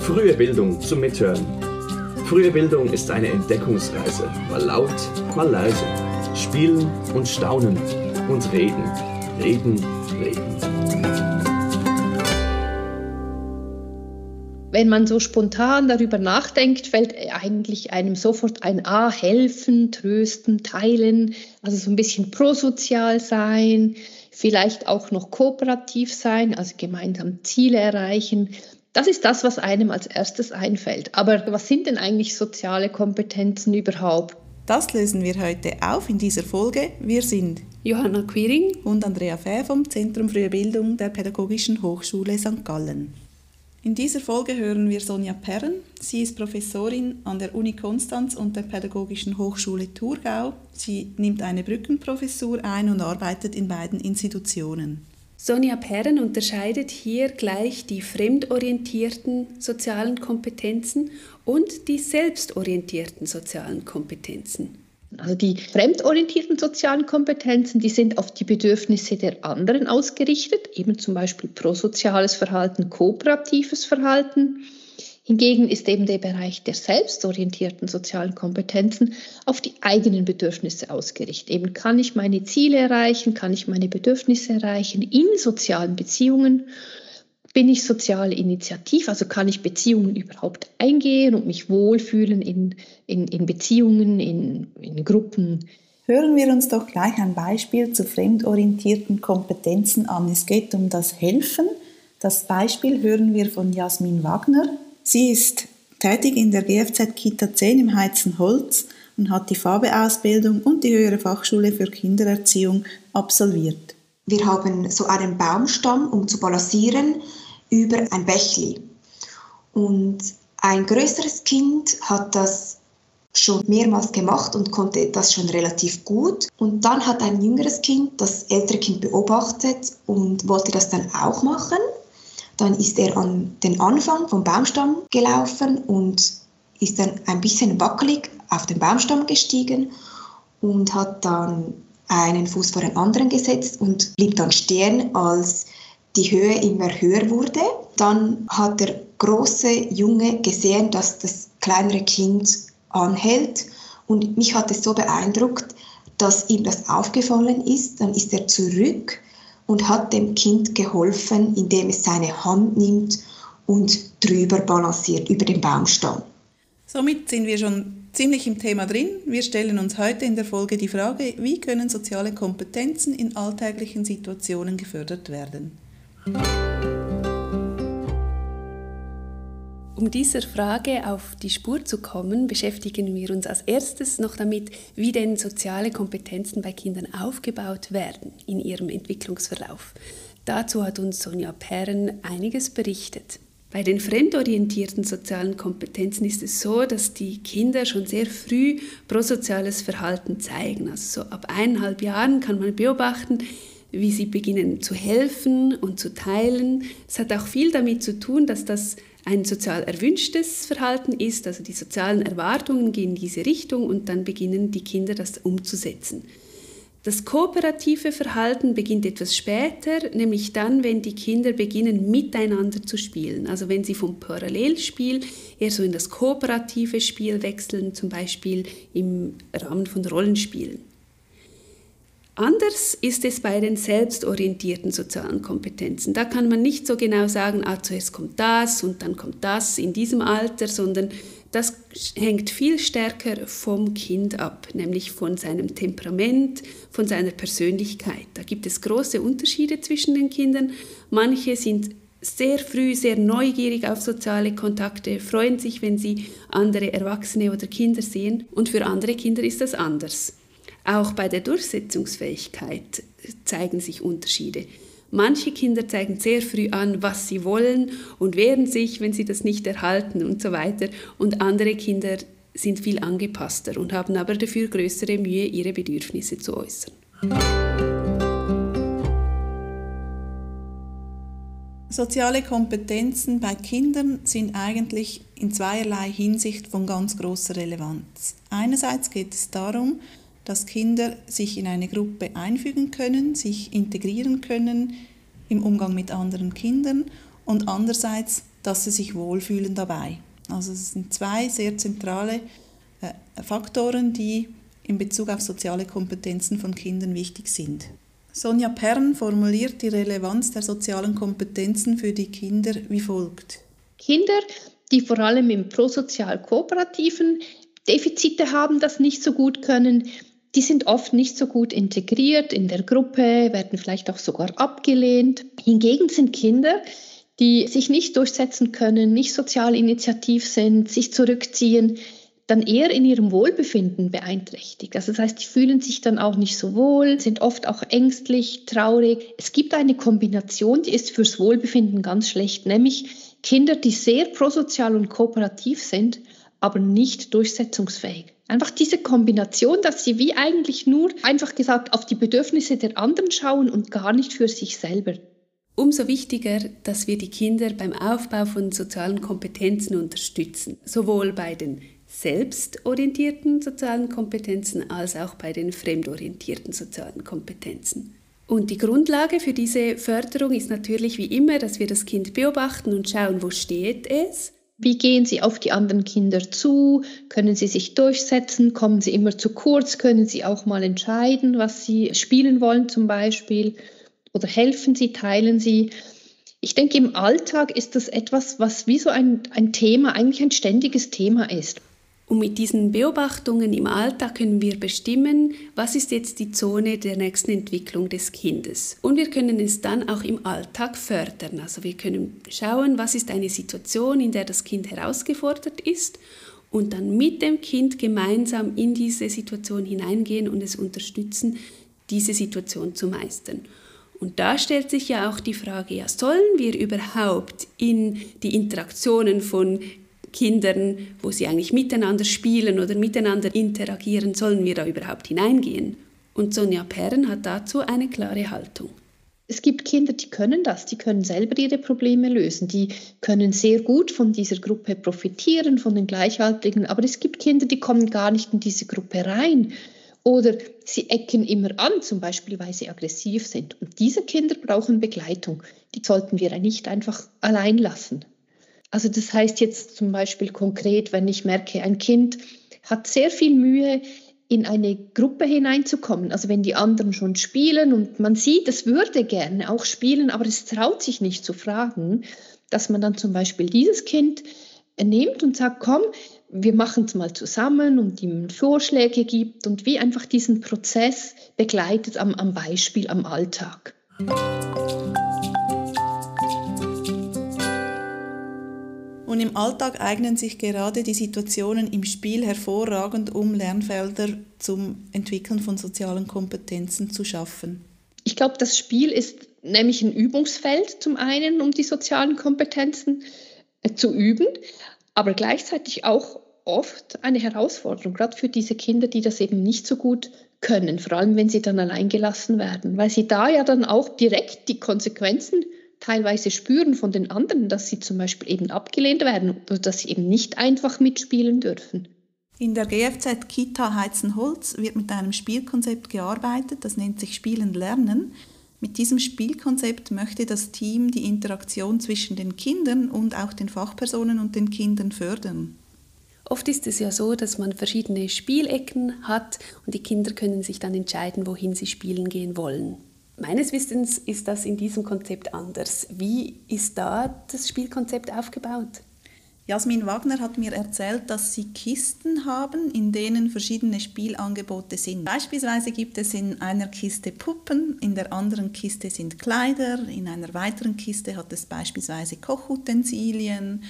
Frühe Bildung zum Mithören. Frühe Bildung ist eine Entdeckungsreise, mal laut, mal leise. Spielen und staunen und reden, reden, reden. Wenn man so spontan darüber nachdenkt, fällt eigentlich einem sofort ein A, helfen, trösten, teilen, also so ein bisschen prosozial sein, vielleicht auch noch kooperativ sein, also gemeinsam Ziele erreichen. Das ist das, was einem als erstes einfällt. Aber was sind denn eigentlich soziale Kompetenzen überhaupt? Das lösen wir heute auf in dieser Folge. Wir sind Johanna Quiring und Andrea Fäh vom Zentrum Frühe Bildung der Pädagogischen Hochschule St. Gallen. In dieser Folge hören wir Sonja Perren. Sie ist Professorin an der Uni Konstanz und der Pädagogischen Hochschule Thurgau. Sie nimmt eine Brückenprofessur ein und arbeitet in beiden Institutionen. Sonja Perren unterscheidet hier gleich die fremdorientierten sozialen Kompetenzen und die selbstorientierten sozialen Kompetenzen. Also die fremdorientierten sozialen Kompetenzen, die sind auf die Bedürfnisse der anderen ausgerichtet, eben zum Beispiel prosoziales Verhalten, kooperatives Verhalten. Hingegen ist eben der Bereich der selbstorientierten sozialen Kompetenzen auf die eigenen Bedürfnisse ausgerichtet. Eben kann ich meine Ziele erreichen, kann ich meine Bedürfnisse erreichen in sozialen Beziehungen bin ich sozial initiativ, also kann ich Beziehungen überhaupt eingehen und mich wohlfühlen in, in, in Beziehungen, in, in Gruppen. Hören wir uns doch gleich ein Beispiel zu fremdorientierten Kompetenzen an. Es geht um das Helfen. Das Beispiel hören wir von Jasmin Wagner. Sie ist tätig in der GFZ Kita 10 im Heizenholz und hat die Farbeausbildung und die höhere Fachschule für Kindererziehung absolviert. Wir haben so einen Baumstamm, um zu balancieren über ein Bächli. Und ein größeres Kind hat das schon mehrmals gemacht und konnte das schon relativ gut. Und dann hat ein jüngeres Kind das ältere Kind beobachtet und wollte das dann auch machen. Dann ist er an den Anfang vom Baumstamm gelaufen und ist dann ein bisschen wackelig auf den Baumstamm gestiegen und hat dann einen Fuß vor den anderen gesetzt und blieb dann stehen, als die Höhe immer höher wurde. Dann hat der große Junge gesehen, dass das kleinere Kind anhält und mich hat es so beeindruckt, dass ihm das aufgefallen ist. Dann ist er zurück und hat dem Kind geholfen, indem es seine Hand nimmt und drüber balanciert über den Baumstamm. Somit sind wir schon ziemlich im Thema drin. Wir stellen uns heute in der Folge die Frage, wie können soziale Kompetenzen in alltäglichen Situationen gefördert werden. Um dieser Frage auf die Spur zu kommen, beschäftigen wir uns als erstes noch damit, wie denn soziale Kompetenzen bei Kindern aufgebaut werden in ihrem Entwicklungsverlauf. Dazu hat uns Sonja Perren einiges berichtet. Bei den fremdorientierten sozialen Kompetenzen ist es so, dass die Kinder schon sehr früh prosoziales Verhalten zeigen. Also so ab eineinhalb Jahren kann man beobachten, wie sie beginnen zu helfen und zu teilen. Es hat auch viel damit zu tun, dass das ein sozial erwünschtes Verhalten ist, also die sozialen Erwartungen gehen in diese Richtung und dann beginnen die Kinder das umzusetzen. Das kooperative Verhalten beginnt etwas später, nämlich dann, wenn die Kinder beginnen miteinander zu spielen. Also wenn sie vom Parallelspiel eher so in das kooperative Spiel wechseln, zum Beispiel im Rahmen von Rollenspielen. Anders ist es bei den selbstorientierten sozialen Kompetenzen. Da kann man nicht so genau sagen, ah, zuerst kommt das und dann kommt das in diesem Alter, sondern das hängt viel stärker vom Kind ab, nämlich von seinem Temperament, von seiner Persönlichkeit. Da gibt es große Unterschiede zwischen den Kindern. Manche sind sehr früh sehr neugierig auf soziale Kontakte, freuen sich, wenn sie andere Erwachsene oder Kinder sehen und für andere Kinder ist das anders. Auch bei der Durchsetzungsfähigkeit zeigen sich Unterschiede. Manche Kinder zeigen sehr früh an, was sie wollen und wehren sich, wenn sie das nicht erhalten und so weiter. Und andere Kinder sind viel angepasster und haben aber dafür größere Mühe, ihre Bedürfnisse zu äußern. Soziale Kompetenzen bei Kindern sind eigentlich in zweierlei Hinsicht von ganz großer Relevanz. Einerseits geht es darum, dass Kinder sich in eine Gruppe einfügen können, sich integrieren können im Umgang mit anderen Kindern und andererseits dass sie sich wohlfühlen dabei. Also es sind zwei sehr zentrale äh, Faktoren, die in Bezug auf soziale Kompetenzen von Kindern wichtig sind. Sonja Pern formuliert die Relevanz der sozialen Kompetenzen für die Kinder wie folgt. Kinder, die vor allem im prosozial-kooperativen Defizite haben, das nicht so gut können, die sind oft nicht so gut integriert in der Gruppe, werden vielleicht auch sogar abgelehnt. Hingegen sind Kinder, die sich nicht durchsetzen können, nicht sozial initiativ sind, sich zurückziehen, dann eher in ihrem Wohlbefinden beeinträchtigt. Also das heißt, die fühlen sich dann auch nicht so wohl, sind oft auch ängstlich, traurig. Es gibt eine Kombination, die ist fürs Wohlbefinden ganz schlecht, nämlich Kinder, die sehr prosozial und kooperativ sind, aber nicht durchsetzungsfähig. Einfach diese Kombination, dass sie wie eigentlich nur einfach gesagt auf die Bedürfnisse der anderen schauen und gar nicht für sich selber. Umso wichtiger, dass wir die Kinder beim Aufbau von sozialen Kompetenzen unterstützen, sowohl bei den selbstorientierten sozialen Kompetenzen als auch bei den fremdorientierten sozialen Kompetenzen. Und die Grundlage für diese Förderung ist natürlich wie immer, dass wir das Kind beobachten und schauen, wo steht es. Wie gehen Sie auf die anderen Kinder zu? Können Sie sich durchsetzen? Kommen Sie immer zu kurz? Können Sie auch mal entscheiden, was Sie spielen wollen zum Beispiel? Oder helfen Sie, teilen Sie? Ich denke, im Alltag ist das etwas, was wie so ein, ein Thema, eigentlich ein ständiges Thema ist. Und mit diesen Beobachtungen im Alltag können wir bestimmen, was ist jetzt die Zone der nächsten Entwicklung des Kindes. Und wir können es dann auch im Alltag fördern. Also wir können schauen, was ist eine Situation, in der das Kind herausgefordert ist und dann mit dem Kind gemeinsam in diese Situation hineingehen und es unterstützen, diese Situation zu meistern. Und da stellt sich ja auch die Frage, ja, sollen wir überhaupt in die Interaktionen von Kindern, wo sie eigentlich miteinander spielen oder miteinander interagieren, sollen wir da überhaupt hineingehen? Und Sonja Perren hat dazu eine klare Haltung. Es gibt Kinder, die können das, die können selber ihre Probleme lösen, die können sehr gut von dieser Gruppe profitieren, von den Gleichaltrigen, aber es gibt Kinder, die kommen gar nicht in diese Gruppe rein oder sie ecken immer an, zum Beispiel, weil sie aggressiv sind. Und diese Kinder brauchen Begleitung, die sollten wir nicht einfach allein lassen. Also das heißt jetzt zum Beispiel konkret, wenn ich merke, ein Kind hat sehr viel Mühe, in eine Gruppe hineinzukommen. Also wenn die anderen schon spielen und man sieht, es würde gerne auch spielen, aber es traut sich nicht zu fragen, dass man dann zum Beispiel dieses Kind nimmt und sagt, komm, wir machen es mal zusammen und ihm Vorschläge gibt und wie einfach diesen Prozess begleitet am, am Beispiel, am Alltag. Und im Alltag eignen sich gerade die Situationen im Spiel hervorragend, um Lernfelder zum Entwickeln von sozialen Kompetenzen zu schaffen. Ich glaube, das Spiel ist nämlich ein Übungsfeld zum einen, um die sozialen Kompetenzen äh, zu üben, aber gleichzeitig auch oft eine Herausforderung, gerade für diese Kinder, die das eben nicht so gut können, vor allem wenn sie dann allein gelassen werden, weil sie da ja dann auch direkt die Konsequenzen teilweise spüren von den anderen, dass sie zum Beispiel eben abgelehnt werden oder dass sie eben nicht einfach mitspielen dürfen. In der GFZ Kita Heizenholz wird mit einem Spielkonzept gearbeitet, das nennt sich Spielen Lernen. Mit diesem Spielkonzept möchte das Team die Interaktion zwischen den Kindern und auch den Fachpersonen und den Kindern fördern. Oft ist es ja so, dass man verschiedene Spielecken hat und die Kinder können sich dann entscheiden, wohin sie spielen gehen wollen. Meines Wissens ist das in diesem Konzept anders. Wie ist da das Spielkonzept aufgebaut? Jasmin Wagner hat mir erzählt, dass sie Kisten haben, in denen verschiedene Spielangebote sind. Beispielsweise gibt es in einer Kiste Puppen, in der anderen Kiste sind Kleider, in einer weiteren Kiste hat es beispielsweise Kochutensilien,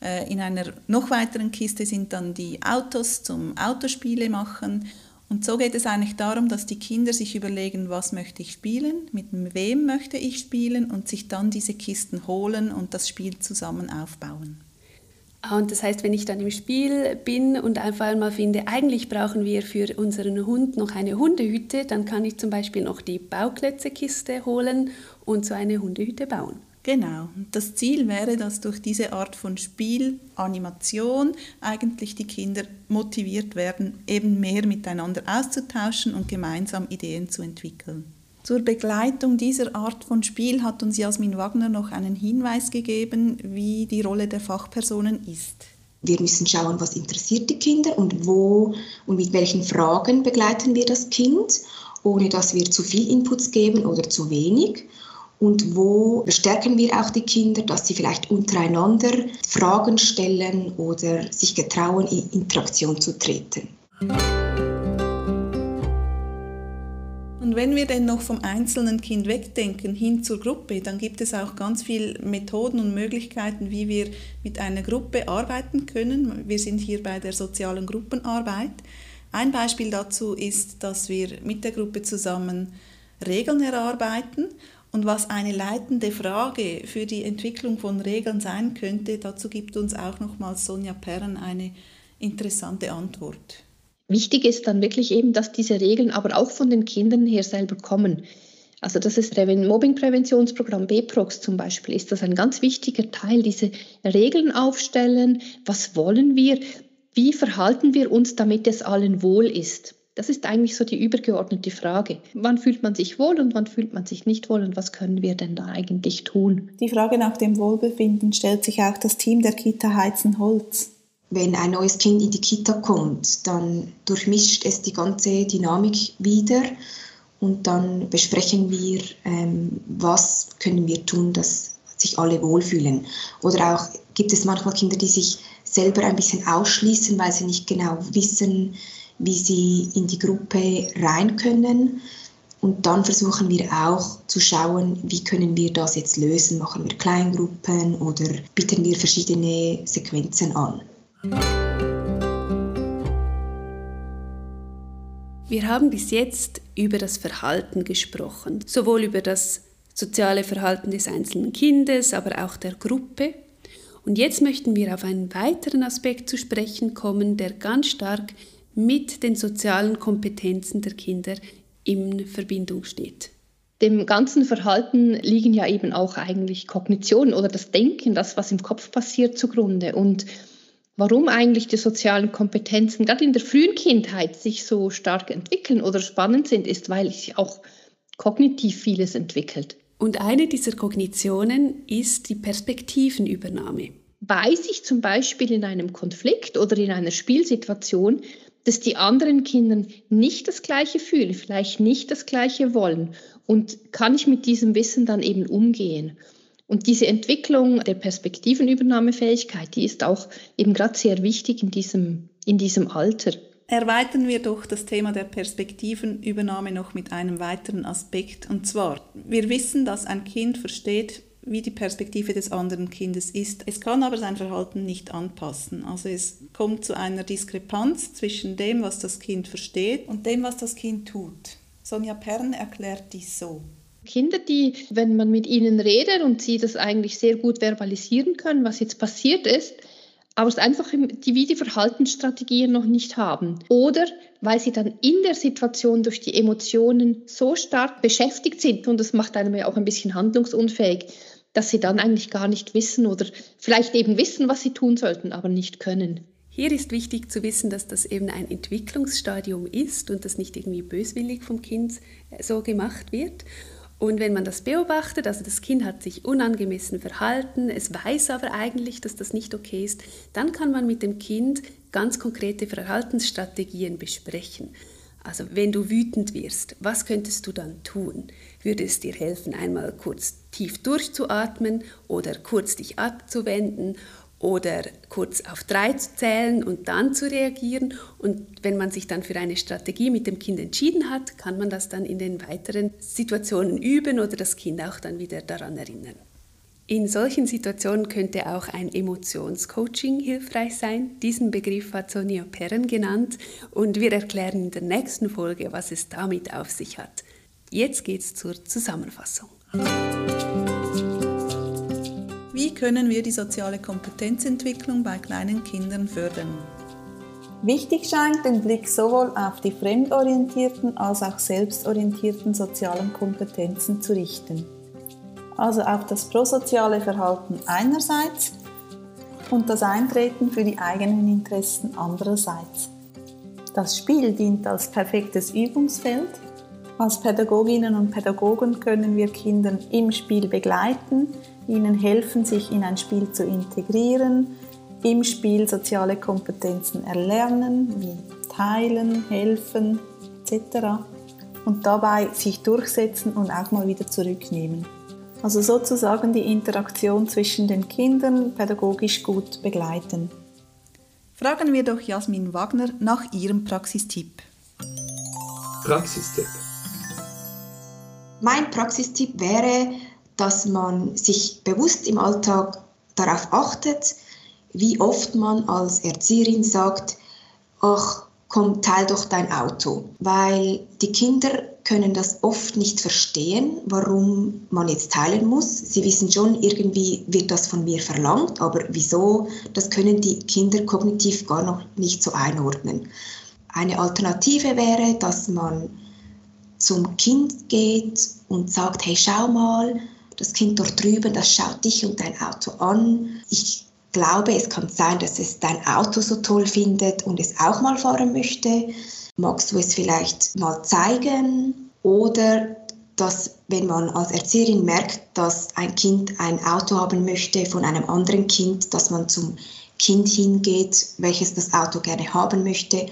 äh, in einer noch weiteren Kiste sind dann die Autos zum Autospiele machen und so geht es eigentlich darum, dass die Kinder sich überlegen, was möchte ich spielen, mit wem möchte ich spielen und sich dann diese Kisten holen und das Spiel zusammen aufbauen. Ah, und das heißt, wenn ich dann im Spiel bin und einfach einmal finde, eigentlich brauchen wir für unseren Hund noch eine Hundehütte, dann kann ich zum Beispiel noch die Bauklötzekiste holen und so eine Hundehütte bauen. Genau. Das Ziel wäre, dass durch diese Art von Spiel, Animation eigentlich die Kinder motiviert werden, eben mehr miteinander auszutauschen und gemeinsam Ideen zu entwickeln. Zur Begleitung dieser Art von Spiel hat uns Jasmin Wagner noch einen Hinweis gegeben, wie die Rolle der Fachpersonen ist. Wir müssen schauen, was interessiert die Kinder und wo und mit welchen Fragen begleiten wir das Kind, ohne dass wir zu viel Inputs geben oder zu wenig. Und wo bestärken wir auch die Kinder, dass sie vielleicht untereinander Fragen stellen oder sich getrauen, in Interaktion zu treten. Und wenn wir denn noch vom einzelnen Kind wegdenken hin zur Gruppe, dann gibt es auch ganz viele Methoden und Möglichkeiten, wie wir mit einer Gruppe arbeiten können. Wir sind hier bei der sozialen Gruppenarbeit. Ein Beispiel dazu ist, dass wir mit der Gruppe zusammen Regeln erarbeiten und was eine leitende Frage für die Entwicklung von Regeln sein könnte, dazu gibt uns auch nochmals Sonja Perren eine interessante Antwort. Wichtig ist dann wirklich eben, dass diese Regeln aber auch von den Kindern her selber kommen. Also das ist im Mobbingpräventionsprogramm BPROX zum Beispiel, ist das ein ganz wichtiger Teil, diese Regeln aufstellen, was wollen wir, wie verhalten wir uns, damit es allen wohl ist. Das ist eigentlich so die übergeordnete Frage. Wann fühlt man sich wohl und wann fühlt man sich nicht wohl und was können wir denn da eigentlich tun? Die Frage nach dem Wohlbefinden stellt sich auch das Team der Kita Heizen Holz wenn ein neues Kind in die Kita kommt, dann durchmischt es die ganze Dynamik wieder und dann besprechen wir, ähm, was können wir tun, dass sich alle wohlfühlen. Oder auch gibt es manchmal Kinder, die sich selber ein bisschen ausschließen, weil sie nicht genau wissen, wie sie in die Gruppe rein können. Und dann versuchen wir auch zu schauen, wie können wir das jetzt lösen. Machen wir Kleingruppen oder bieten wir verschiedene Sequenzen an. Wir haben bis jetzt über das Verhalten gesprochen, sowohl über das soziale Verhalten des einzelnen Kindes, aber auch der Gruppe. Und jetzt möchten wir auf einen weiteren Aspekt zu sprechen kommen, der ganz stark mit den sozialen Kompetenzen der Kinder in Verbindung steht. Dem ganzen Verhalten liegen ja eben auch eigentlich Kognition oder das Denken, das, was im Kopf passiert, zugrunde. Und warum eigentlich die sozialen Kompetenzen gerade in der frühen Kindheit sich so stark entwickeln oder spannend sind, ist, weil sich auch kognitiv vieles entwickelt. Und eine dieser Kognitionen ist die Perspektivenübernahme. Weiß ich zum Beispiel in einem Konflikt oder in einer Spielsituation, dass die anderen Kinder nicht das Gleiche fühlen, vielleicht nicht das Gleiche wollen und kann ich mit diesem Wissen dann eben umgehen. Und diese Entwicklung der Perspektivenübernahmefähigkeit, die ist auch eben gerade sehr wichtig in diesem, in diesem Alter. Erweitern wir doch das Thema der Perspektivenübernahme noch mit einem weiteren Aspekt. Und zwar, wir wissen, dass ein Kind versteht, wie die Perspektive des anderen Kindes ist. Es kann aber sein Verhalten nicht anpassen. Also es kommt zu einer Diskrepanz zwischen dem, was das Kind versteht und dem, was das Kind tut. Sonja Pern erklärt dies so. Kinder, die, wenn man mit ihnen redet und sie das eigentlich sehr gut verbalisieren können, was jetzt passiert ist, aber es einfach die, wie die Verhaltensstrategien noch nicht haben. Oder weil sie dann in der Situation durch die Emotionen so stark beschäftigt sind und das macht einem ja auch ein bisschen handlungsunfähig, dass sie dann eigentlich gar nicht wissen oder vielleicht eben wissen, was sie tun sollten, aber nicht können. Hier ist wichtig zu wissen, dass das eben ein Entwicklungsstadium ist und das nicht irgendwie böswillig vom Kind so gemacht wird. Und wenn man das beobachtet, also das Kind hat sich unangemessen verhalten, es weiß aber eigentlich, dass das nicht okay ist, dann kann man mit dem Kind ganz konkrete Verhaltensstrategien besprechen. Also wenn du wütend wirst, was könntest du dann tun? Würde es dir helfen, einmal kurz tief durchzuatmen oder kurz dich abzuwenden oder kurz auf drei zu zählen und dann zu reagieren. Und wenn man sich dann für eine Strategie mit dem Kind entschieden hat, kann man das dann in den weiteren Situationen üben oder das Kind auch dann wieder daran erinnern. In solchen Situationen könnte auch ein Emotionscoaching hilfreich sein. Diesen Begriff hat Sonja Perren genannt und wir erklären in der nächsten Folge, was es damit auf sich hat. Jetzt geht's zur Zusammenfassung. Wie können wir die soziale Kompetenzentwicklung bei kleinen Kindern fördern? Wichtig scheint, den Blick sowohl auf die fremdorientierten als auch selbstorientierten sozialen Kompetenzen zu richten. Also auf das prosoziale Verhalten einerseits und das Eintreten für die eigenen Interessen andererseits. Das Spiel dient als perfektes Übungsfeld Als Pädagoginnen und Pädagogen können wir Kinder im Spiel begleiten, ihnen helfen, sich in ein Spiel zu integrieren, im Spiel soziale Kompetenzen erlernen, wie teilen, helfen etc. und dabei sich durchsetzen und auch mal wieder zurücknehmen. Also sozusagen die Interaktion zwischen den Kindern pädagogisch gut begleiten. Fragen wir doch Jasmin Wagner nach ihrem Praxistipp. Praxistipp. Mein Praxistipp wäre, dass man sich bewusst im Alltag darauf achtet, wie oft man als Erzieherin sagt, ach, komm, teil doch dein Auto. Weil die Kinder können das oft nicht verstehen, warum man jetzt teilen muss. Sie wissen schon, irgendwie wird das von mir verlangt, aber wieso, das können die Kinder kognitiv gar noch nicht so einordnen. Eine Alternative wäre, dass man zum Kind geht und sagt, hey, schau mal, das Kind dort drüben, das schaut dich und dein Auto an. Ich glaube, es kann sein, dass es dein Auto so toll findet und es auch mal fahren möchte. Magst du es vielleicht mal zeigen? Oder dass, wenn man als Erzieherin merkt, dass ein Kind ein Auto haben möchte von einem anderen Kind, dass man zum Kind hingeht, welches das Auto gerne haben möchte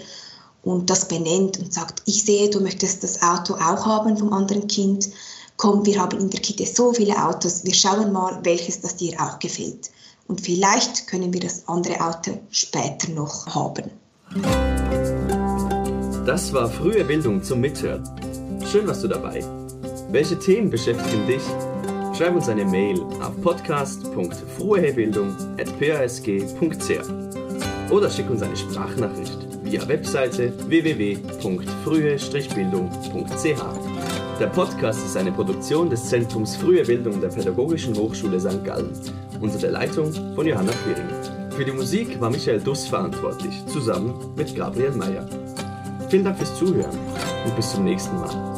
und das benennt und sagt, ich sehe, du möchtest das Auto auch haben vom anderen Kind. Komm, wir haben in der Kita so viele Autos, wir schauen mal, welches das dir auch gefällt. Und vielleicht können wir das andere Auto später noch haben. Das war frühe Bildung zum Mithören. Schön warst du dabei. Welche Themen beschäftigen dich? Schreib uns eine Mail auf podcast.fruehebildung.pasg.ch oder schick uns eine Sprachnachricht via Webseite www.frühe-bildung.ch. Der Podcast ist eine Produktion des Zentrums Frühe Bildung der Pädagogischen Hochschule St. Gallen unter der Leitung von Johanna Quiring. Für die Musik war Michael Duss verantwortlich, zusammen mit Gabriel Meyer. Vielen Dank fürs Zuhören und bis zum nächsten Mal.